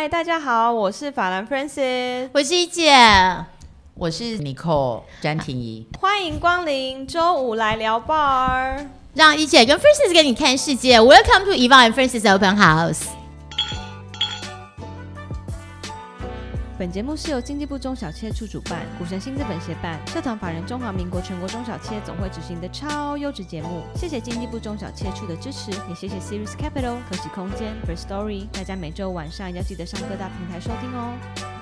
嗨，大家好，我是法兰 Francis，我是一姐，我是 Nicole 詹婷怡，欢迎光临周五来聊 bar，让一姐跟 Francis 给你看世界。Welcome to Eva and Francis Open House。本节目是由经济部中小企业处主办，股神新资本协办，社团法人中华民国全国中小企业总会执行的超优质节目。谢谢经济部中小企业处的支持，也谢谢 Series Capital、可喜空间、First Story。大家每周晚上要记得上各大平台收听哦。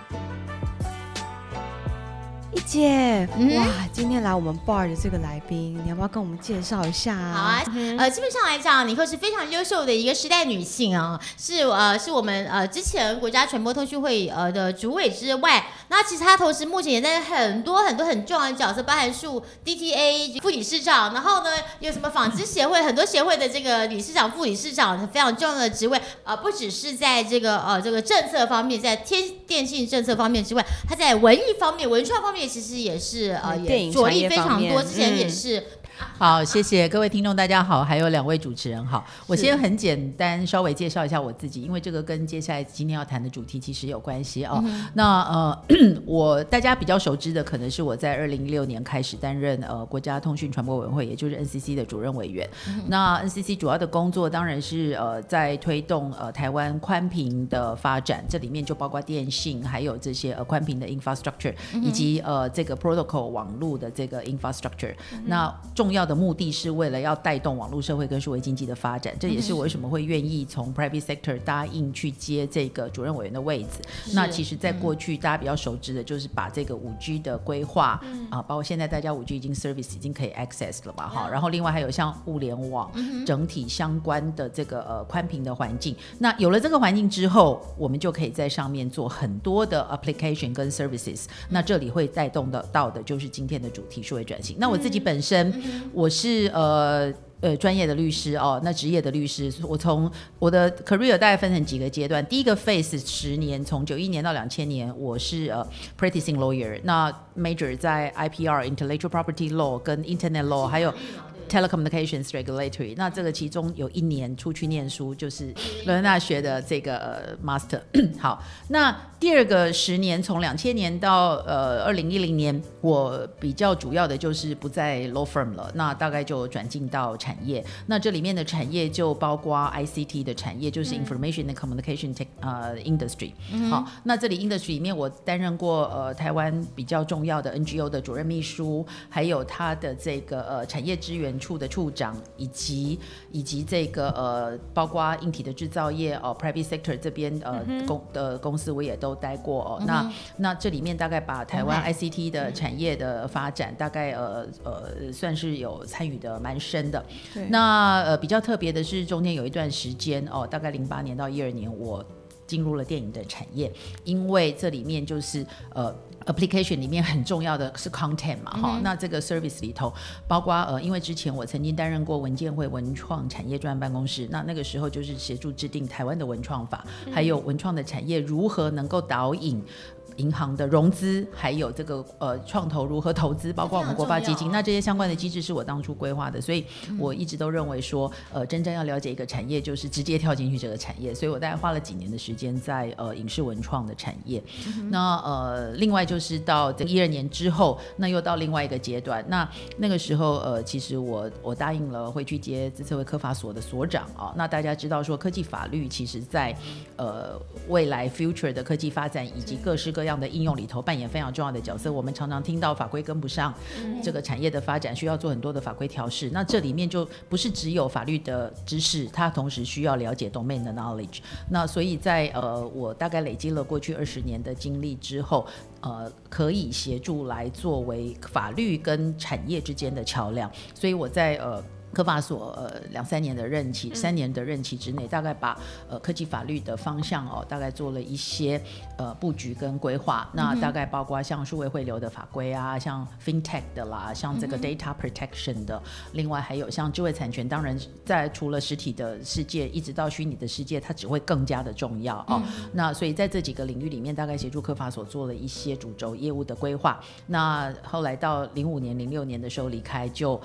一姐，哇，今天来我们 bar 的这个来宾，你要不要跟我们介绍一下啊？好啊，呃，基本上来讲，尼克是非常优秀的一个时代女性啊，是呃，是我们呃之前国家传播通讯会呃的主委之外，那其实她同时目前也在很多很多很重要的角色，包含数 DTA 副理事长，然后呢有什么纺织协会很多协会的这个理事长、副理事长非常重要的职位，呃，不只是在这个呃这个政策方面，在天电信政策方面之外，她在文艺方面、文创方面。其实也是呃，也着力非常多。之前也是。好，谢谢各位听众，大家好，还有两位主持人好。我先很简单稍微介绍一下我自己，因为这个跟接下来今天要谈的主题其实有关系哦。那呃，我大家比较熟知的可能是我在二零一六年开始担任呃国家通讯传播委员会，也就是 NCC 的主任委员。那 NCC 主要的工作当然是呃在推动呃台湾宽频的发展，这里面就包括电信，还有这些呃宽频的 infrastructure，以及呃这个 protocol 网络的这个 infrastructure。那重重要的目的是为了要带动网络社会跟数位经济的发展，这也是我为什么会愿意从 private sector 答应去接这个主任委员的位置。那其实，在过去大家比较熟知的就是把这个五 G 的规划啊，包括现在大家五 G 已经 service 已经可以 access 了嘛，哈。然后另外还有像物联网整体相关的这个呃宽频的环境。那有了这个环境之后，我们就可以在上面做很多的 application 跟 services。那这里会带动的到的就是今天的主题数位转型。那我自己本身。我是呃呃专业的律师哦，那职业的律师，我从我的 career 大概分成几个阶段。第一个 phase 十年，从九一年到两千年，我是呃 practicing lawyer，那 major 在 IPR intellectual property law 跟 internet law，还有。Telecommunications Regulatory，那这个其中有一年出去念书，就是伦敦大学的这个 Master。好，那第二个十年，从两千年到呃二零一零年，我比较主要的就是不在 Law Firm 了，那大概就转进到产业。那这里面的产业就包括 ICT 的产业，就是 Information and Communication Tech 呃 Industry。好，那这里 Industry 里面我担任过呃台湾比较重要的 NGO 的主任秘书，还有他的这个呃产业资源。处的处长，以及以及这个呃，包括硬体的制造业哦，private sector 这边呃公的公司我也都待过哦。那那这里面大概把台湾 ICT 的产业的发展，大概呃呃算是有参与的蛮深的。那呃比较特别的是中间有一段时间哦，大概零八年到一二年，我进入了电影的产业，因为这里面就是呃。application 里面很重要的是 content 嘛，哈，那这个 service 里头包括呃，因为之前我曾经担任过文件会文创产业专案办公室，那那个时候就是协助制定台湾的文创法，还有文创的产业如何能够导引。银行的融资，还有这个呃创投如何投资，包括我们国发基金，那这些相关的机制是我当初规划的，所以我一直都认为说，呃，真正要了解一个产业，就是直接跳进去这个产业，所以我大概花了几年的时间在呃影视文创的产业。那呃，另外就是到这一二年之后，那又到另外一个阶段，那那个时候呃，其实我我答应了会去接资策会科法所的所长啊。那大家知道说，科技法律其实在呃未来 future 的科技发展以及各式各样。这样的应用里头扮演非常重要的角色。我们常常听到法规跟不上，这个产业的发展需要做很多的法规调试。那这里面就不是只有法律的知识，它同时需要了解 domain 的 knowledge。那所以在呃，我大概累积了过去二十年的经历之后，呃，可以协助来作为法律跟产业之间的桥梁。所以我在呃。科法所呃两三年的任期，三年的任期之内，大概把呃科技法律的方向哦，大概做了一些呃布局跟规划。那大概包括像数位汇流的法规啊，像 FinTech 的啦，像这个 Data Protection 的，另外还有像智慧产权。当然，在除了实体的世界，一直到虚拟的世界，它只会更加的重要哦。那所以在这几个领域里面，大概协助科法所做了一些主轴业务的规划。那后来到零五年、零六年的时候离开就。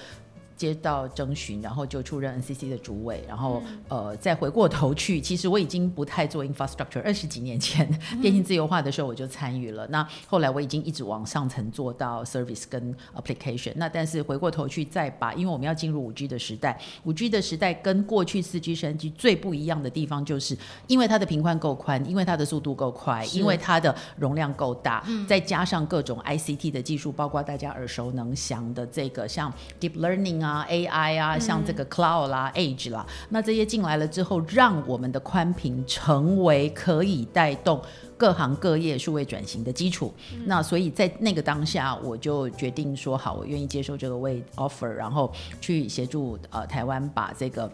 接到征询，然后就出任 NCC 的主委，然后呃再回过头去，其实我已经不太做 infrastructure，二十几年前电信自由化的时候我就参与了。那后来我已经一直往上层做到 service 跟 application。那但是回过头去再把，因为我们要进入五 G 的时代，五 G 的时代跟过去四 G、升级最不一样的地方，就是因为它的频宽够宽，因为它的速度够快，因为它的容量够大，再加上各种 ICT 的技术，包括大家耳熟能详的这个像 deep learning 啊、AI 啊，像这个 cloud 啦、Edge 啦，那这些进来了之后，让我们的宽频成为可以带动各行各业数位转型的基础。那所以在那个当下，我就决定说好，我愿意接受这个位 offer，然后去协助呃台湾把这个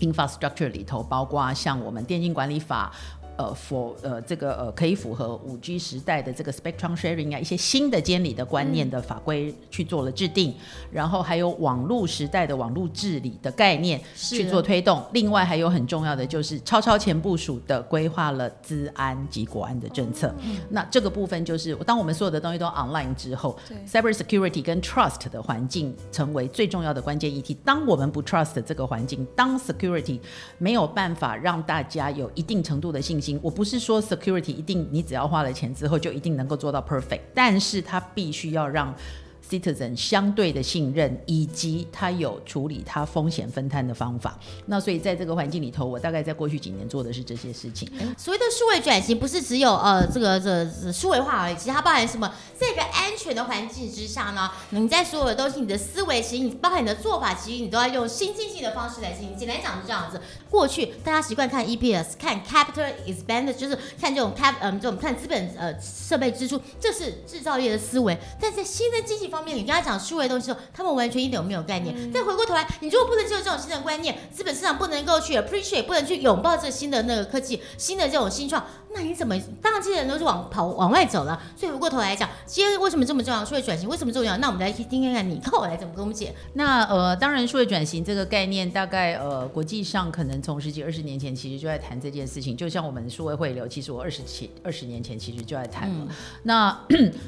infrastructure 里头，包括像我们电竞管理法。呃，for 呃这个呃可以符合五 G 时代的这个 spectrum sharing 啊，一些新的监理的观念的法规去做了制定，然后还有网络时代的网络治理的概念去做推动。另外还有很重要的就是超超前部署的规划了资安及国安的政策。嗯那这个部分就是当我们所有的东西都 online 之后，cyber security 跟 trust 的环境成为最重要的关键议题。当我们不 trust 这个环境，当 security 没有办法让大家有一定程度的信心。我不是说 security 一定你只要花了钱之后就一定能够做到 perfect，但是它必须要让。Citizen 相对的信任，以及他有处理他风险分摊的方法。那所以在这个环境里头，我大概在过去几年做的是这些事情。所谓的数位转型，不是只有呃这个这数位化而已，其实它包含什么？在一个安全的环境之下呢，你在所有的东西，你的思维，其实你包含你的做法，其实你都要用新经济的方式来进行。简单讲是这样子。过去大家习惯看 EPS，看 capital expenditure，就是看这种 cap，嗯，这种看资本呃设备支出，这是制造业的思维。但在新的经济方方面，你跟他讲数位东西的时候，他们完全一点都没有概念。再回过头来，你如果不能接受这种新的观念，资本市场不能够去 appreciate，不能去拥抱这新的那个科技、新的这种新创。那你怎么？当然，这些人都是往跑往外走了。所以回过头来讲，今天为什么这么重要？数位转型为什么重要？那我们来听听看，你看我来怎么跟我们解。那呃，当然，数位转型这个概念，大概呃，国际上可能从十几二十年前其实就在谈这件事情。就像我们数位汇流，其实我二十七二十年前其实就在谈了。那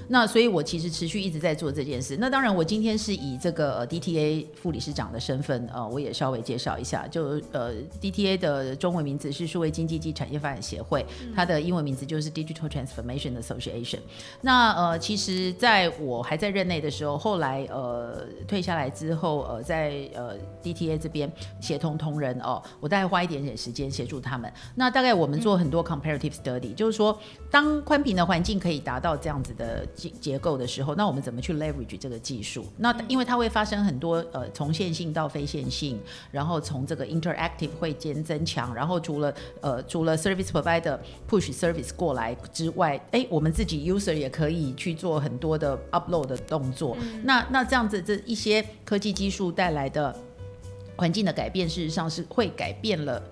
那，所以我其实持续一直在做这件事。那当然，我今天是以这个 DTA 副理事长的身份，呃，我也稍微介绍一下。就呃，DTA 的中文名字是数位经济及产业发展协会，它的英文名字就是 Digital Transformation Association。那呃，其实在我还在任内的时候，后来呃退下来之后，呃，在呃 DTA 这边协同同仁哦，我大概花一点点时间协助他们。那大概我们做很多 comparative study，就是说，当宽频的环境可以达到这样子的结结构的时候，那我们怎么去 leverage 这个技术？那因为它会发生很多呃从线性到非线性，然后从这个 interactive 会间增强，然后除了呃除了 service provider service 过来之外，哎，我们自己 user 也可以去做很多的 upload 的动作。那那这样子这一些科技技术带来的环境的改变，事实上是会改变了。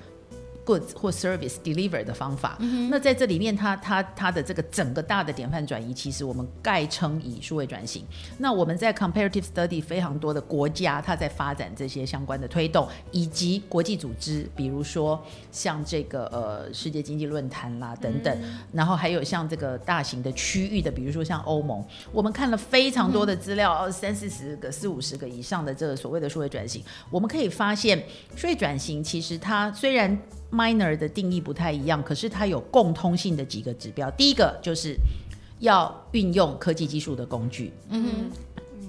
Goods 或 service deliver 的方法，那在这里面，它它它的这个整个大的典范转移，其实我们概称以数位转型。那我们在 comparative study 非常多的国家，它在发展这些相关的推动，以及国际组织，比如说像这个呃世界经济论坛啦等等，然后还有像这个大型的区域的，比如说像欧盟，我们看了非常多的资料，三四十个、四五十个以上的这个所谓的数位转型，我们可以发现，数位转型其实它虽然 minor 的定义不太一样，可是它有共通性的几个指标。第一个就是要运用科技技术的工具，嗯哼，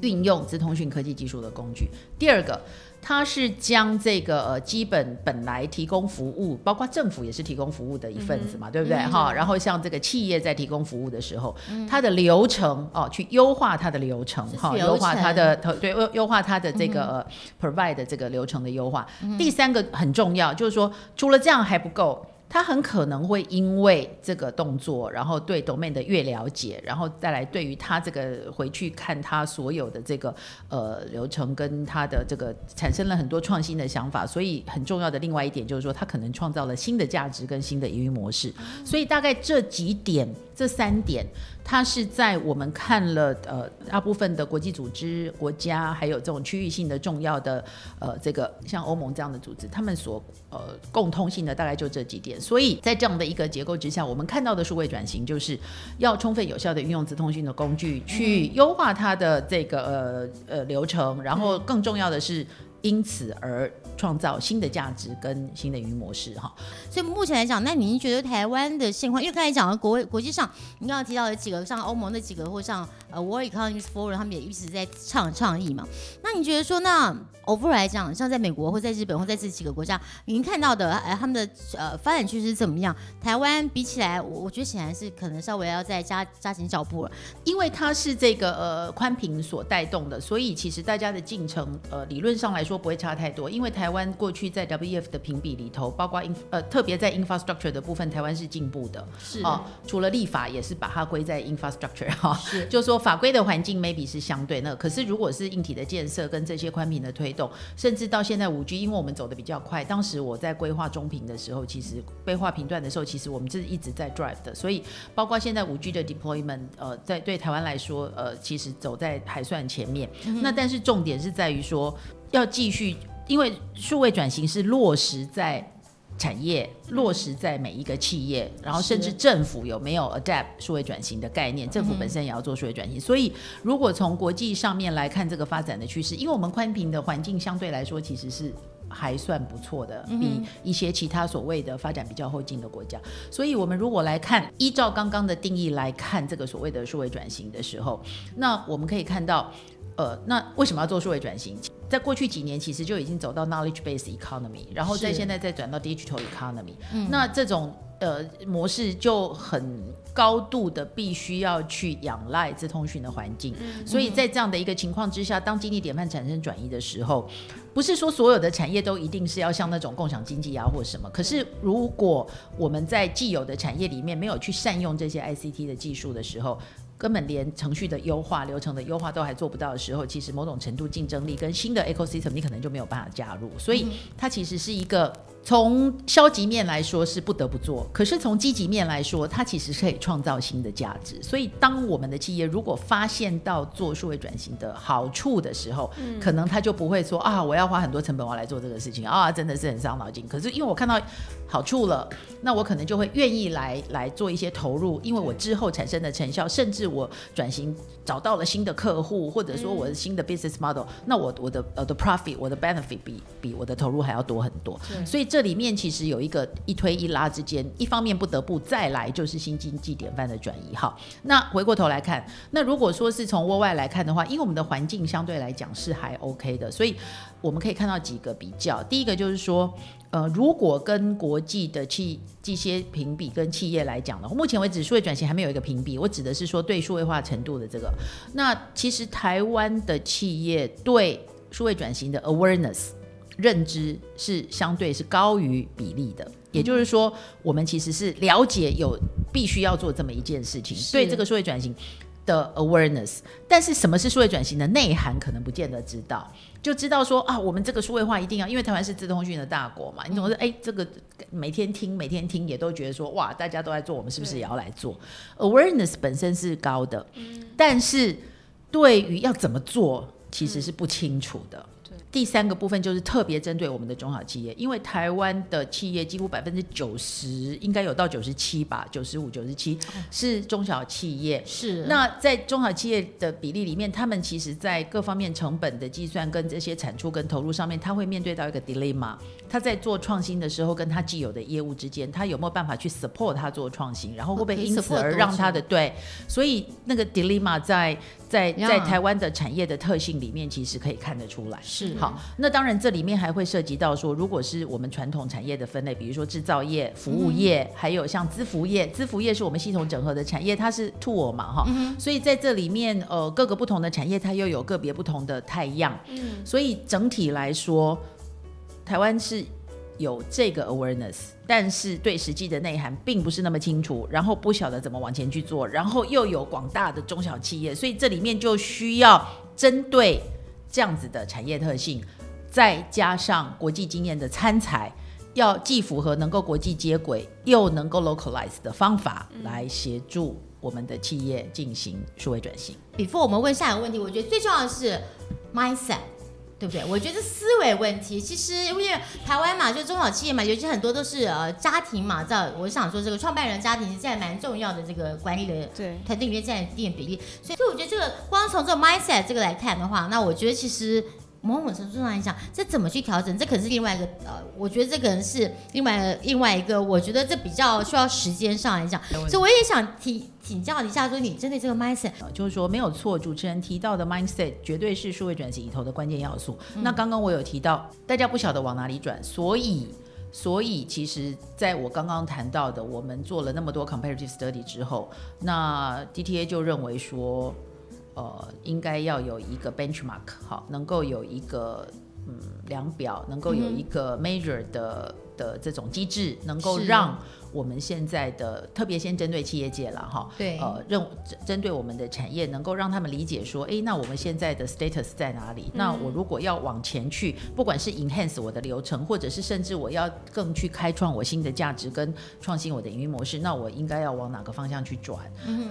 运用资通讯科技技术的工具。第二个。它是将这个呃基本本来提供服务，包括政府也是提供服务的一份子嘛，对不对哈？然后像这个企业在提供服务的时候，它的流程哦，去优化它的流程哈，优化它的对优优化它的这个 provide 的这个流程的优化。第三个很重要，就是说除了这样还不够。他很可能会因为这个动作，然后对 domain 的越了解，然后再来对于他这个回去看他所有的这个呃流程跟他的这个产生了很多创新的想法，所以很重要的另外一点就是说，他可能创造了新的价值跟新的营运模式。所以大概这几点，这三点。它是在我们看了呃大部分的国际组织、国家，还有这种区域性的重要的呃这个像欧盟这样的组织，他们所呃共通性的大概就这几点。点。所以在这样的一个结构之下，我们看到的数位转型就是要充分有效的运用资通讯的工具，去优化它的这个呃呃流程，然后更重要的是。因此而创造新的价值跟新的营模式哈，所以目前来讲，那您觉得台湾的现况？因为刚才讲了国国际上，你刚刚提到的几个，像欧盟的几个，或像呃 World Economic Forum，他们也一直在倡倡议嘛。那你觉得说，那 overall 来讲，像在美国或在日本或在这几个国家，您看到的呃他们的呃发展趋势怎么样？台湾比起来，我我觉得显然是可能稍微要再加加紧脚步了，因为它是这个呃宽屏所带动的，所以其实大家的进程呃理论上来说不会差。太多，因为台湾过去在 WEF 的评比里头，包括 in 呃特别在 infrastructure 的部分，台湾是进步的。是哦，除了立法也是把它归在 infrastructure 哈，是，就说法规的环境 maybe 是相对那，可是如果是硬体的建设跟这些宽频的推动，甚至到现在五 G，因为我们走的比较快，当时我在规划中频的时候，其实规划频段的时候，其实我们是一直在 drive 的，所以包括现在五 G 的 deployment，呃，在对台湾来说，呃，其实走在还算前面。那但是重点是在于说。要继续，因为数位转型是落实在产业，落实在每一个企业，然后甚至政府有没有 adapt 数位转型的概念，政府本身也要做数位转型。所以，如果从国际上面来看这个发展的趋势，因为我们宽频的环境相对来说其实是还算不错的，比一些其他所谓的发展比较后进的国家。所以，我们如果来看，依照刚刚的定义来看这个所谓的数位转型的时候，那我们可以看到。呃，那为什么要做数位转型？在过去几年，其实就已经走到 knowledge based economy，然后在现在再转到 digital economy。嗯，那这种呃模式就很高度的必须要去仰赖资通讯的环境。嗯，所以在这样的一个情况之下，当经济典范产生转移的时候，不是说所有的产业都一定是要像那种共享经济啊或什么。可是如果我们在既有的产业里面没有去善用这些 ICT 的技术的时候，根本连程序的优化、流程的优化都还做不到的时候，其实某种程度竞争力跟新的 ecosystem 你可能就没有办法加入，所以它其实是一个。从消极面来说是不得不做，可是从积极面来说，它其实是可以创造新的价值。所以，当我们的企业如果发现到做数位转型的好处的时候，可能他就不会说啊，我要花很多成本我要来做这个事情啊，真的是很伤脑筋。可是因为我看到好处了，那我可能就会愿意来来做一些投入，因为我之后产生的成效，甚至我转型找到了新的客户，或者说我的新的 business model，那我我的呃的 profit，我的 benefit 比比我的投入还要多很多。所以这里面其实有一个一推一拉之间，一方面不得不再来就是新经济典范的转移。好，那回过头来看，那如果说是从窝外来看的话，因为我们的环境相对来讲是还 OK 的，所以我们可以看到几个比较。第一个就是说，呃，如果跟国际的企这些评比跟企业来讲的话，目前为止数位转型还没有一个评比，我指的是说对数位化程度的这个。那其实台湾的企业对数位转型的 awareness。认知是相对是高于比例的，也就是说，我们其实是了解有必须要做这么一件事情，对这个数位转型的 awareness，但是什么是数位转型的内涵，可能不见得知道，就知道说啊，我们这个数位化一定要，因为台湾是自通讯的大国嘛，你总是哎，这个每天听每天听，也都觉得说哇，大家都在做，我们是不是也要来做？awareness 本身是高的，但是对于要怎么做，其实是不清楚的。第三个部分就是特别针对我们的中小企业，因为台湾的企业几乎百分之九十，应该有到九十七吧，九十五、九十七是中小企业。是。那在中小企业的比例里面，他们其实在各方面成本的计算跟这些产出跟投入上面，他会面对到一个 dilemma。他在做创新的时候，跟他既有的业务之间，他有没有办法去 support 他做创新，然后会不会因此而让他的对？所以那个 dilemma 在在在台湾的产业的特性里面，其实可以看得出来。是。好，那当然这里面还会涉及到说，如果是我们传统产业的分类，比如说制造业、服务业，还有像资服业，资服业是我们系统整合的产业，它是 tool 嘛，哈，所以在这里面，呃，各个不同的产业它又有个别不同的太阳，嗯，所以整体来说，台湾是有这个 awareness，但是对实际的内涵并不是那么清楚，然后不晓得怎么往前去做，然后又有广大的中小企业，所以这里面就需要针对。这样子的产业特性，再加上国际经验的参采，要既符合能够国际接轨，又能够 localize 的方法，来协助我们的企业进行数位转型。before 我们问下一个问题，我觉得最重要的是 mindset。对不对？我觉得思维问题，其实因为台湾嘛，就中小企业嘛，尤其很多都是呃家庭嘛，知道？我想说这个创办人家庭是占蛮重要的这个管理的对，团队里面占一定比例，所以所以我觉得这个光从这个 mindset 这个来看的话，那我觉得其实。某种程度上来讲，这怎么去调整？这可能是另外一个呃，我觉得这可能是另外另外一个，我觉得这比较需要时间上来讲，所以我也想提请教一下，说你针对这个 mindset，呃就是说没有错，主持人提到的 mindset 绝对是数位转型里头的关键要素。那刚刚我有提到，大家不晓得往哪里转，所以所以其实在我刚刚谈到的，我们做了那么多 comparative study 之后，那 DTA 就认为说，呃，应该要有一个 benchmark，好，能够有一个嗯量表，能够有一个 measure 的的这种机制，能够是。让我们现在的特别先针对企业界了哈，对呃，认针针对我们的产业，能够让他们理解说，诶，那我们现在的 status 在哪里？那我如果要往前去，不管是 enhance 我的流程，或者是甚至我要更去开创我新的价值跟创新我的营运模式，那我应该要往哪个方向去转？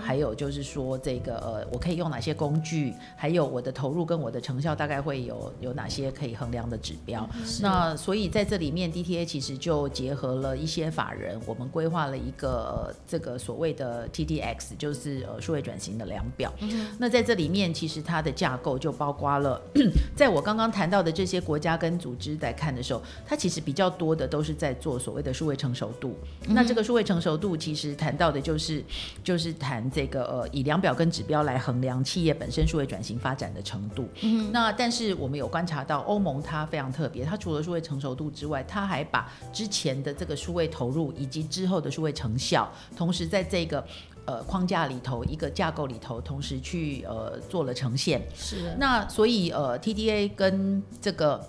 还有就是说，这个呃，我可以用哪些工具？还有我的投入跟我的成效大概会有有哪些可以衡量的指标？那所以在这里面，DTA 其实就结合了一些法人，我们规划了一个、呃这个所谓的 TDX，就是呃数位转型的量表。那在这里面，其实它的架构就包括了，在我刚刚谈到的这些国家跟组织在看的时候，它其实比较多的都是在做所谓的数位成熟度。那这个数位成熟度，其实谈到的就是就是谈这个呃以量表跟指标来衡量企业本身数位转型发展的程度。那但是我们有观察到欧盟它非常特别，它除了数位成熟度之外，它还把之前的这个数位投入以及之后的数位成效，同时在这个呃框架里头一个架构里头，同时去呃做了呈现。是那所以呃 TDA 跟这个。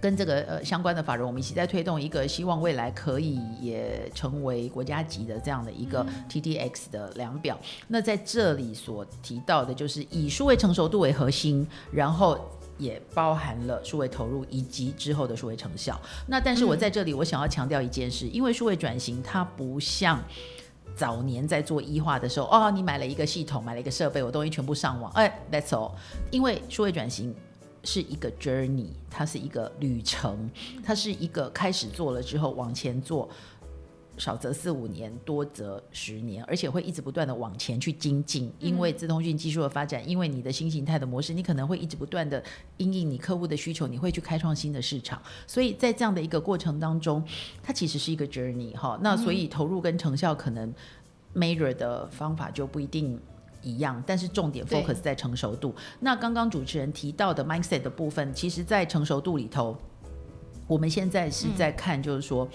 跟这个呃相关的法人，我们一起在推动一个希望未来可以也成为国家级的这样的一个 TDX 的量表。那在这里所提到的，就是以数位成熟度为核心，然后也包含了数位投入以及之后的数位成效。那但是我在这里，我想要强调一件事，因为数位转型它不像。早年在做医化的时候，哦，你买了一个系统，买了一个设备，我东西全部上网，哎，That's all。因为数位转型是一个 journey，它是一个旅程，它是一个开始做了之后往前做，少则四五年，多则十年，而且会一直不断的往前去精进。因为自通讯技术的发展，因为你的新形态的模式，你可能会一直不断的因应你客户的需求，你会去开创新的市场。所以在这样的一个过程当中，它其实是一个 journey 哈。那所以投入跟成效可能 measure 的方法就不一定。一样，但是重点 focus 在成熟度。那刚刚主持人提到的 mindset 的部分，其实在成熟度里头，我们现在是在看，就是说，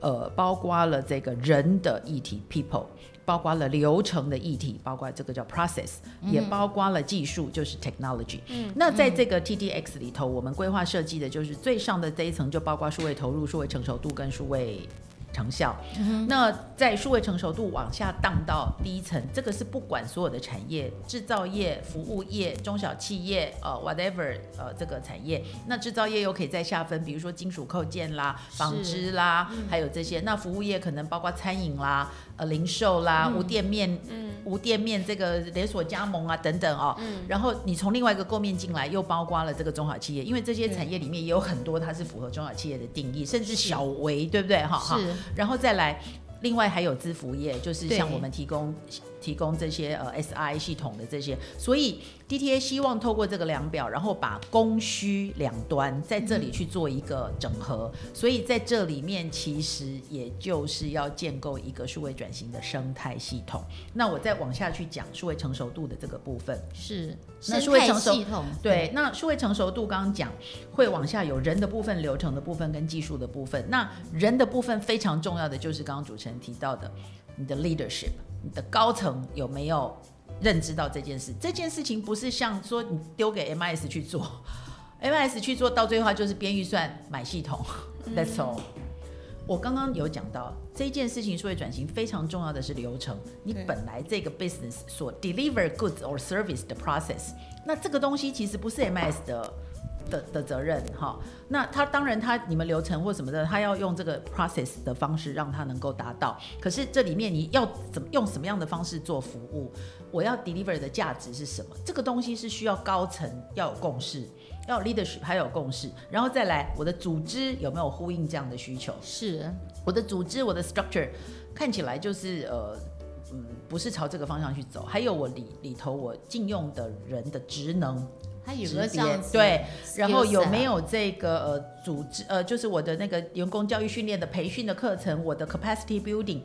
呃，包括了这个人的议题 people，包括了流程的议题，包括这个叫 process，也包括了技术，就是 technology。嗯，那在这个 TDX 里头，我们规划设计的就是最上的这一层，就包括数位投入、数位成熟度跟数位。成效，那在数位成熟度往下荡到第一层，这个是不管所有的产业，制造业、服务业、中小企业，呃，whatever，呃，这个产业，那制造业又可以再下分，比如说金属扣件啦、纺织啦，还有这些。那服务业可能包括餐饮啦、呃，零售啦、无店面、无店面这个连锁加盟啊等等哦。然后你从另外一个构面进来，又包括了这个中小企业，因为这些产业里面也有很多它是符合中小企业的定义，甚至小微，对不对？哈哈。是然后再来，另外还有资服业，就是像我们提供提供这些呃 SI 系统的这些，所以 DTA 希望透过这个量表，然后把供需两端在这里去做一个整合，所以在这里面其实也就是要建构一个数位转型的生态系统。那我再往下去讲数位成熟度的这个部分。是那数位成熟系统，对，那数位成熟度刚刚讲会往下有人的部分、流程的部分跟技术的部分。那人的部分非常重要的就是刚刚主持人提到的，你的 leadership，你的高层有没有认知到这件事？这件事情不是像说你丢给 MIS 去做，MIS 去做到最后它就是编预算买系统，That's all。我刚刚有讲到这件事情，数位转型非常重要的是流程。你本来这个 business 所 deliver goods or service 的 process，那这个东西其实不是 MS 的的的责任哈。那他当然他你们流程或什么的，他要用这个 process 的方式让他能够达到。可是这里面你要怎么用什么样的方式做服务？我要 deliver 的价值是什么？这个东西是需要高层要有共识。要 leadership 还有共识，然后再来我的组织有没有呼应这样的需求？是我的组织我的 structure 看起来就是呃。嗯，不是朝这个方向去走，还有我里里头我禁用的人的职能，它有职个这样子对，然后有没有这个呃组织呃，就是我的那个员工教育训练的培训的课程，我的 capacity building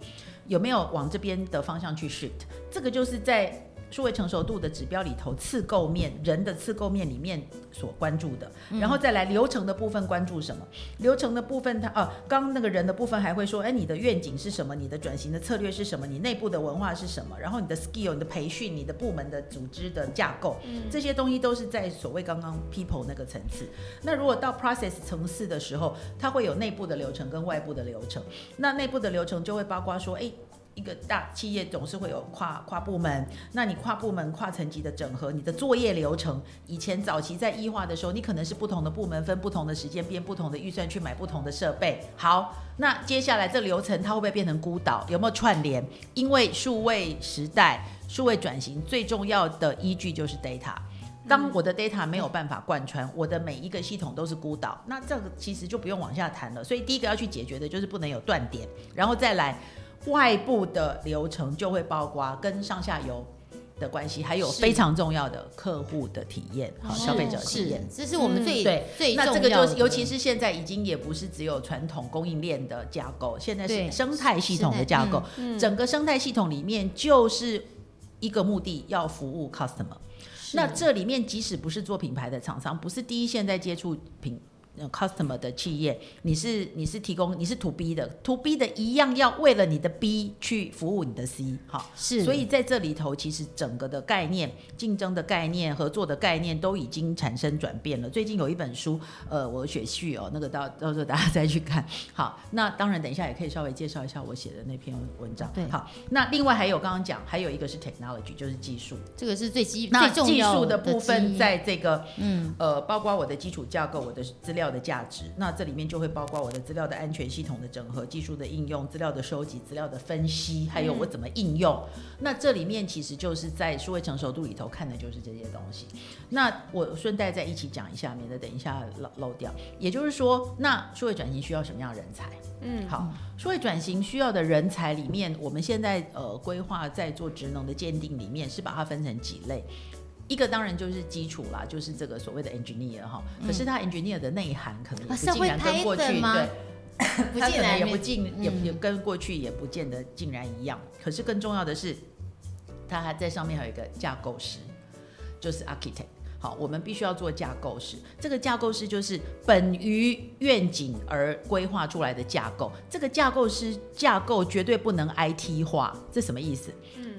有没有往这边的方向去 shift？这个就是在数位成熟度的指标里头次构面人的次构面里面所关注的，然后再来流程的部分关注什么？流程的部分它呃，刚刚那个人的部分还会说，哎，你的愿景是什么？你的转型的策略是什么？你内部的文化是什么？然后你的 skill、你的培训、你的部门的组织的架构，这些东西都是在所谓刚刚 people 那个层次。那如果到 process 层次的时候，它会有内部的流程跟外部的流程。那内部的流程就会包括说，哎。一个大企业总是会有跨跨部门，那你跨部门、跨层级的整合，你的作业流程，以前早期在异化的时候，你可能是不同的部门分不同的时间编不同的预算去买不同的设备。好，那接下来这流程它会不会变成孤岛？有没有串联？因为数位时代、数位转型最重要的依据就是 data。当我的 data 没有办法贯穿，我的每一个系统都是孤岛，那这个其实就不用往下谈了。所以第一个要去解决的就是不能有断点，然后再来外部的流程就会包括跟上下游的关系，还有非常重要的客户的体验，好消费者体验。，这是我们最、嗯对最重要那这个就尤其是现在已经也不是只有传统供应链的架构，现在是生态系统的架构。嗯整个生态系统里面就是一个目的，要服务 customer。那这里面即使不是做品牌的厂商，不是第一线在接触品。呃 customer 的企业，你是你是提供你是 to B 的，to B 的一样要为了你的 B 去服务你的 C，好，是，所以在这里头，其实整个的概念、竞争的概念、合作的概念都已经产生转变了。最近有一本书，呃，我写序哦，那个到到时候大家再去看。好，那当然等一下也可以稍微介绍一下我写的那篇文章。对好，那另外还有刚刚讲，还有一个是 technology，就是技术。这个是最基那技术的部分，在这个嗯呃，包括我的基础架构、我的资料的价值，那这里面就会包括我的资料的安全系统的整合、技术的应用、资料的收集、资料的分析，还有我怎么应用。那这里面其实就是在数位成熟度里头看的就是这些东西。那我顺带再一起讲一下，免得等一下漏漏掉。也就是说，那数位转型需要什么样的人才？嗯，好，数位转型需要的人才里面，我们现在呃规划在做职能的鉴定里面是把它分成几类。一个当然就是基础啦，就是这个所谓的 engineer 哈，可是他 engineer 的内涵可能是竟然跟过去对，不它可能也尽然没不尽也嗯也跟过去也不见得竟然一样。可是更重要的是，它还在上面还有一个架构师，就是 architect。好，我们必须要做架构师。这个架构师就是本于愿景而规划出来的架构。这个架构师架构绝对不能 IT 化，这什么意思？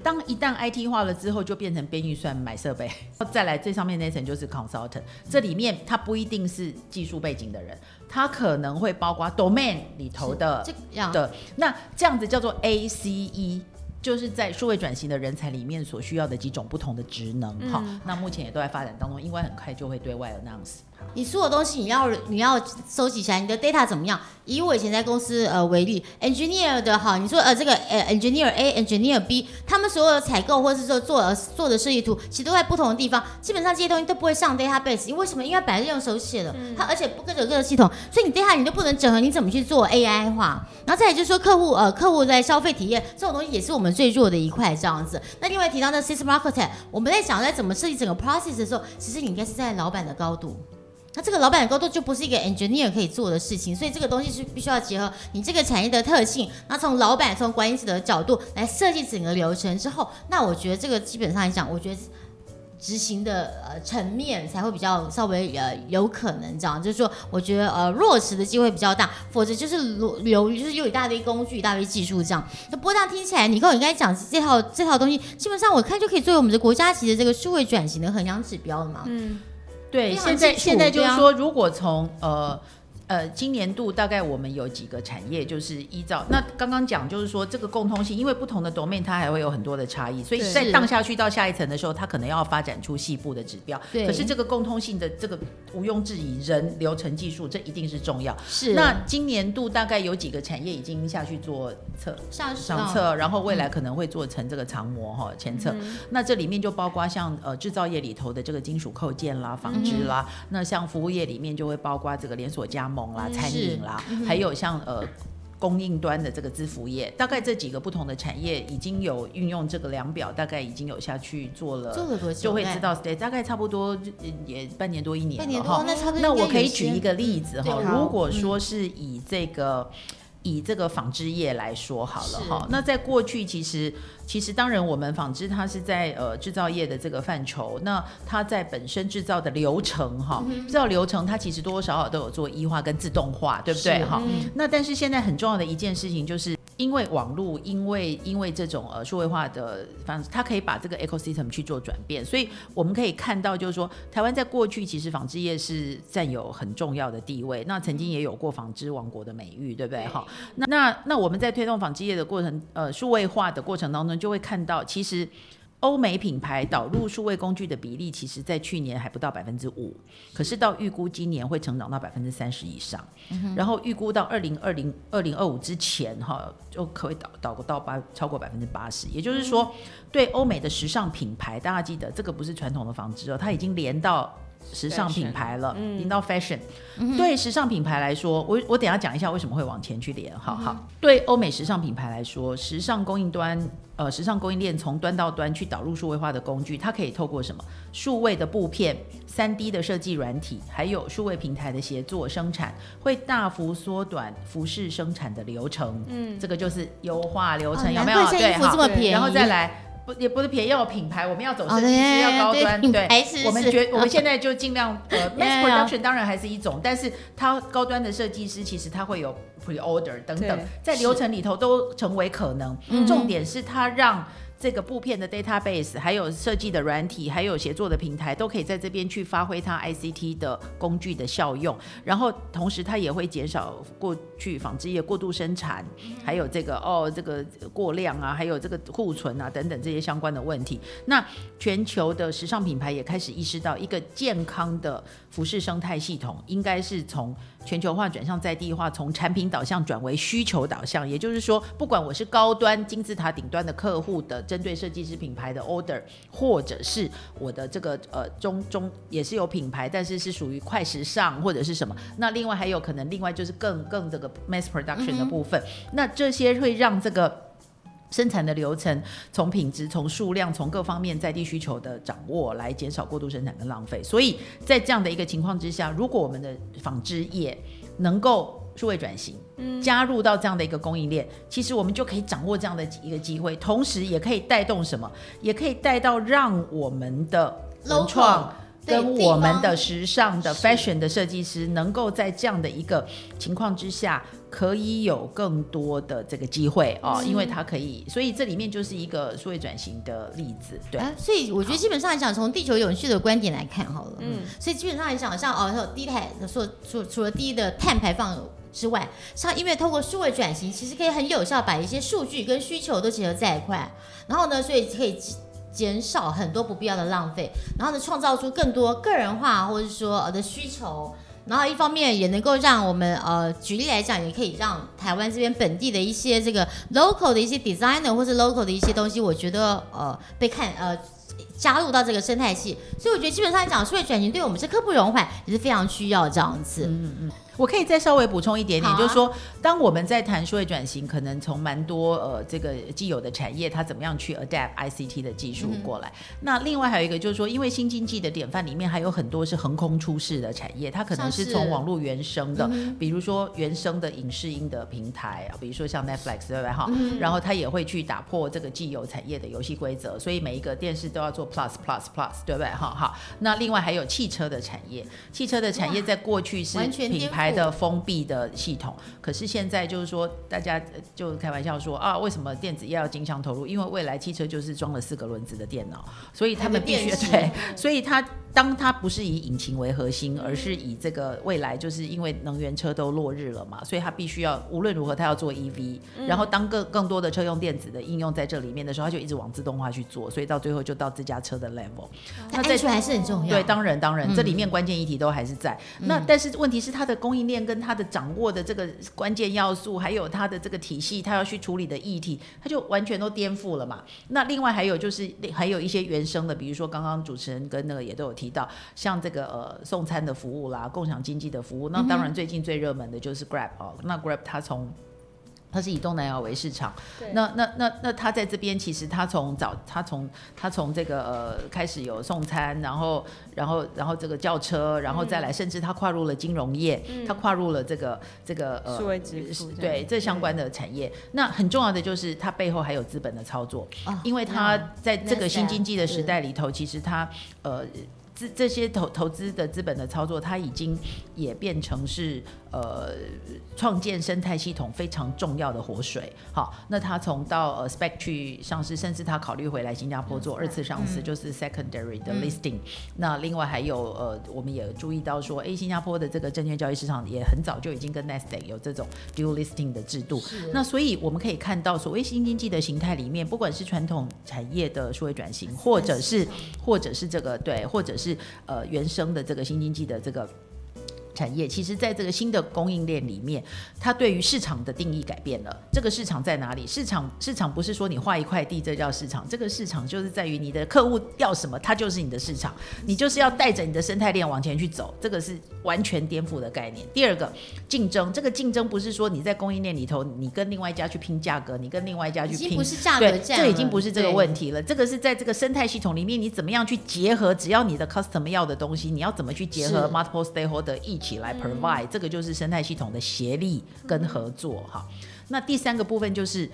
当一旦 IT 化了之后，就变成编预算买设备。再来最上面那层就是 consultant，这里面他不一定是技术背景的人，他可能会包括 domain 里头的这样的，那这样子叫做 ACE。就是在数位转型的人才里面所需要的几种不同的职能，好、那目前也都在发展当中，应该很快就会对外 announce。你所有东西你要你要收集起来，你的 data 怎么样？以我以前在公司呃为例，engineer 的哈，你说呃这个呃 engineer A engineer B，他们所有的采购或是说做呃做的设计图，其实都在不同的地方，基本上这些东西都不会上 database，因为为什么？因为本来是用手写的，它而且不各有各的系统，所以你 data 你都不能整合，你怎么去做 AI 化？然后再来就是说客户呃客户在消费体验这种东西也是我们最弱的一块这样子。那另外提到那 system architect，我们在想在怎么设计整个 process 的时候，其实你应该是在老板的高度。那这个老板的高度就不是一个 engineer 可以做的事情，所以这个东西是必须要结合你这个产业的特性，那从老板从管理者的角度来设计整个流程之后，那我觉得这个基本上来讲，我觉得。执行的呃层面才会比较稍微呃有可能这样，就是说我觉得呃落实的机会比较大，否则就是流流就是有一大堆工具、一大堆技术这样。那不过这样听起来，你跟我应该讲这套这套东西，基本上我看就可以作为我们的国家级的这个数位转型的衡量指标了嘛。嗯，对，现在现在就是说，如果从呃呃，今年度大概我们有几个产业，就是依照那刚刚讲，就是说这个共通性，因为不同的 domain 它还会有很多的差异，所以在荡下去到下一层的时候，它可能要发展出细部的指标。对可是这个共通性的这个毋庸置疑，人、流程、技术，这一定是重要。是那今年度大概有几个产业已经下去做测上上测，然后未来可能会做成这个长模哈前测。那这里面就包括像呃制造业里头的这个金属扣件啦、纺织啦，那像服务业里面就会包括这个连锁加盟啦、餐饮啦，还有像呃。供应端的这个支付业，大概这几个不同的产业已经有运用这个量表，大概已经有下去做了，做了多久就会知道，对，大概差不多呃也半年多一年半年了哈多，那我可以举一个例子哈，如果说是以这个。以这个纺织业来说好了哈，那在过去其实其实当然我们纺织它是在呃制造业的这个范畴，那它在本身制造的流程哈，嗯制造流程它其实多多少少都有做医化跟自动化，对不对哈？嗯那但是现在很重要的一件事情就是。因为网络，因为因为这种呃数位化的方式，它可以把这个 ecosystem 去做转变，所以我们可以看到，就是说台湾在过去其实纺织业是占有很重要的地位，那曾经也有过纺织王国的美誉，对不对？哈，那那那我们在推动纺织业的过程，呃，数位化的过程当中，就会看到其实。欧美品牌导入数位工具的比例，其实在去年还不到百分之五，可是到预估今年会成长到百分之三十以上，然后预估到二零二零二零二五之前，哈，就可以导导到八超过百分之八十。也就是说，对欧美的时尚品牌，大家记得这个不是传统的纺织哦，它已经连到。时尚品牌了，连到 fashion，、对时尚品牌来说，我我等下讲一下为什么会往前去连，好好。对欧美时尚品牌来说，时尚供应端，呃，时尚供应链从端到端去导入数位化的工具，它可以透过什么？数位的布片、三 D 的设计软体，还有数位平台的协作生产，会大幅缩短服饰生产的流程。嗯，这个就是优化流程，哦有没有？难怪现在衣服好这么便宜然后再来。不也不是便宜，要有品牌，我们要走设计师，要高端，对。我们觉我们现在就尽量呃 mass production 当然还是一种，但是它高端的设计师其实它会有 pre order 等等，在流程里头都成为可能。嗯重点是它让这个布片的 database，还有设计的软体，还有协作的平台，都可以在这边去发挥它 ICT 的工具的效用。然后同时它也会减少过去纺织业过度生产，还有这个哦这个过量啊，还有这个库存啊等等这些相关的问题。那全球的时尚品牌也开始意识到，一个健康的服饰生态系统应该是从全球化转向在地化，从产品导向转为需求导向。也就是说，不管我是高端金字塔顶端的客户的针对设计师品牌的 order，或者是我的这个呃中中也是有品牌，但是是属于快时尚或者是什么。那另外还有可能，另外就是更更这个 mass production 的部分。那这些会让这个。生产的流程，从品质、从数量、从各方面在地需求的掌握，来减少过度生产跟浪费。所以在这样的一个情况之下，如果我们的纺织业能够数位转型，加入到这样的一个供应链，其实我们就可以掌握这样的一个机会，同时也可以带动什么？也可以带到让我们的文 Local，创。对跟我们的时尚的 fashion 的设计师，能够在这样的一个情况之下，可以有更多的这个机会哦，因为它可以，所以这里面就是一个数位转型的例子，对。啊，所以我觉得基本上来讲，从地球永续的观点来看好了，嗯，所以基本上来讲，像哦，像低碳，说除除了低的碳排放之外，像因为透过数位转型，其实可以很有效把一些数据跟需求都结合在一块，然后呢，所以可以减少很多不必要的浪费，然后呢，创造出更多个人化或者说的需求。然后一方面也能够让我们呃，举例来讲，也可以让台湾这边本地的一些这个 local 的一些 designer 或是 local 的一些东西，我觉得呃被看呃加入到这个生态系，所以我觉得基本上来讲，数位转型对我们是刻不容缓，也是非常需要这样子。嗯嗯我可以再稍微补充一点点，啊就是说，当我们在谈数位转型，可能从蛮多呃这个既有的产业，它怎么样去 adapt ICT 的技术过来。那另外还有一个就是说，因为新经济的典范里面还有很多是横空出世的产业，它可能是从网络原生的，比如说原生的影视音的平台啊，比如说像 Netflix 对不对哈？然后它也会去打破这个既有产业的游戏规则，所以每一个电视都要做 Plus Plus Plus，对不对哈？好，那另外还有汽车的产业，汽车的产业在过去是品牌台的封闭的系统。可是现在就是说，大家就开玩笑说啊，为什么电子业要经常投入？因为未来汽车就是装了四个轮子的电脑，所以他们必须对，所以它当它不是以引擎为核心，而是以这个未来，就是因为能源车都落日了嘛，所以它必须要无论如何它要做 EV，然后当更更多的车用电子的应用在这里面的时候，它就一直往自动化去做，所以到最后就到自家车的 level。那安全还是很重要。对，当然当然，这里面关键议题都还是在那，但是问题是它的供应链跟他的掌握的这个关键要素，还有他的这个体系，他要去处理的议题，他就完全都颠覆了嘛。那另外还有就是还有一些原生的，比如说刚刚主持人跟那个也都有提到，像这个呃送餐的服务啦，共享经济的服务，那当然最近最热门的就是 Grab 哦，那 Grab 它从它是以东南亚为市场，那那那那他在这边其实他从早他从他从这个呃开始有送餐，然后然后然后这个轿车，然后再来，甚至他跨入了金融业，他跨入了这个这个呃数位支付，对这相关的产业。那很重要的就是它背后还有资本的操作，因为它在这个新经济的时代里头，其实它呃。这这些投投资的资本的操作，它已经也变成是呃创建生态系统非常重要的活水。好，那他从到呃 spec 去上市，甚至他考虑回来新加坡做二次上市，就是 secondary 的 listing。那另外还有呃，我们也注意到说，哎，新加坡的这个证券交易市场也很早就已经跟 Nasdaq 有这种 dual listing 的制度。那所以我们可以看到，所谓新经济的形态里面，不管是传统产业的数位转型，或者是或者是这个对，或者是是呃原生的这个新经济的这个。产业其实，在这个新的供应链里面，它对于市场的定义改变了。这个市场在哪里？市场市场不是说你画一块地，这叫市场。这个市场就是在于你的客户要什么，它就是你的市场。你就是要带着你的生态链往前去走，这个是完全颠覆的概念。第二个，竞争，这个竞争不是说你在供应链里头，你跟另外一家去拼价格，你跟另外一家去拼，不是价格战，这已经不是这个问题了。这个是在这个生态系统里面，你怎么样去结合？只要你的 customer 要的东西，你要怎么去结合 multiple stakeholder 一起来 provide。这个就是生态系统的协力跟合作哈。那第三个部分就是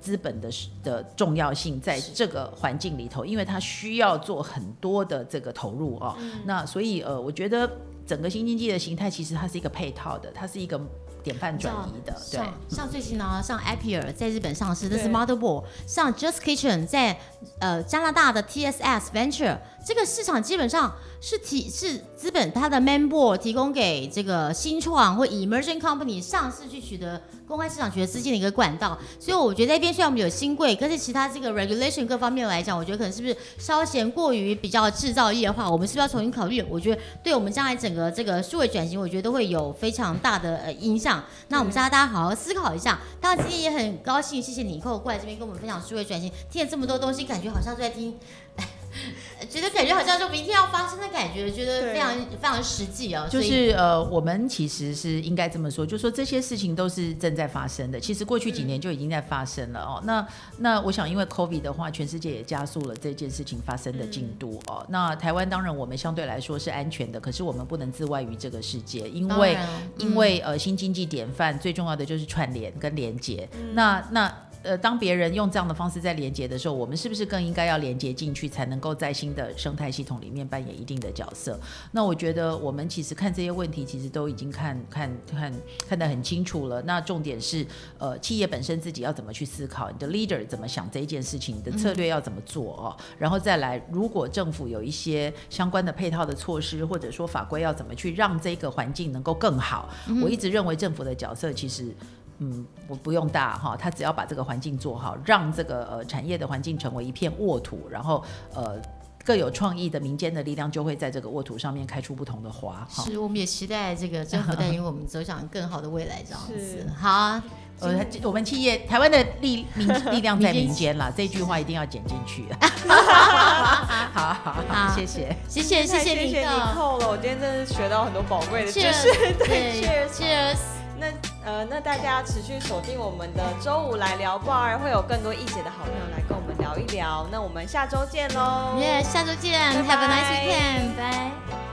资本的的重要性，在这个环境里头，因为它需要做很多的这个投入哦。那所以呃，我觉得整个新经济的形态其实它是一个配套的，它是一个。典范转移的，对，像最近呢，像 Appier 在日本上市，这是 Motherboard，像 Just Kitchen 在呃加拿大的 TSS Venture，这个市场基本上是提是资本它的 Main Board 提供给这个新创或 Emerging Company 上市去取得公开市场取得资金的一个管道，所以我觉得那边虽然我们有新贵，但是其他这个 Regulation 各方面来讲，我觉得可能是不是稍嫌过于比较制造业化，我们是不是要重新考虑？我觉得对我们将来整个这个数位转型，我觉得都会有非常大的呃影响。那我们现在大家好好思考一下。当然今天也很高兴，谢谢你以后过来这边跟我们分享数位转型，听了这么多东西，感觉好像在听。觉得感觉好像就明天要发生的感觉，觉得非常非常实际哦。就是呃，我们其实是应该这么说，就说这些事情都是正在发生的。其实过去几年就已经在发生了哦。那那我想，因为 COVID 的话，全世界也加速了这件事情发生的进度哦。那台湾当然我们相对来说是安全的，可是我们不能自外于这个世界，因为因为呃新经济典范最重要的就是串联跟连接。那那。呃，当别人用这样的方式在连接的时候，我们是不是更应该要连接进去，才能够在新的生态系统里面扮演一定的角色？那我觉得我们其实看这些问题，其实都已经看看看看得很清楚了。那重点是，呃，企业本身自己要怎么去思考，你的 leader 怎么想这一件事情，你的策略要怎么做哦？然后再来，如果政府有一些相关的配套的措施，或者说法规要怎么去让这个环境能够更好？我一直认为政府的角色其实。嗯，我不用大哈，他只要把这个环境做好，让这个呃产业的环境成为一片沃土，然后呃各有创意的民间的力量就会在这个沃土上面开出不同的花。是，我们也期待这个政府带领我们走向更好的未来，这样子。好，呃，我们企业台湾的力民力量在民间啦，这句话一定要剪进去。好好好，谢谢谢谢谢谢你扣了，我今天真的学到很多宝贵的知识。对，Cheers。那呃，那大家持续锁定我们的周五来聊 bar，会有更多一姐的好朋友来跟我们聊一聊。那我们下周见喽！耶，下周见，Have a nice weekend，拜。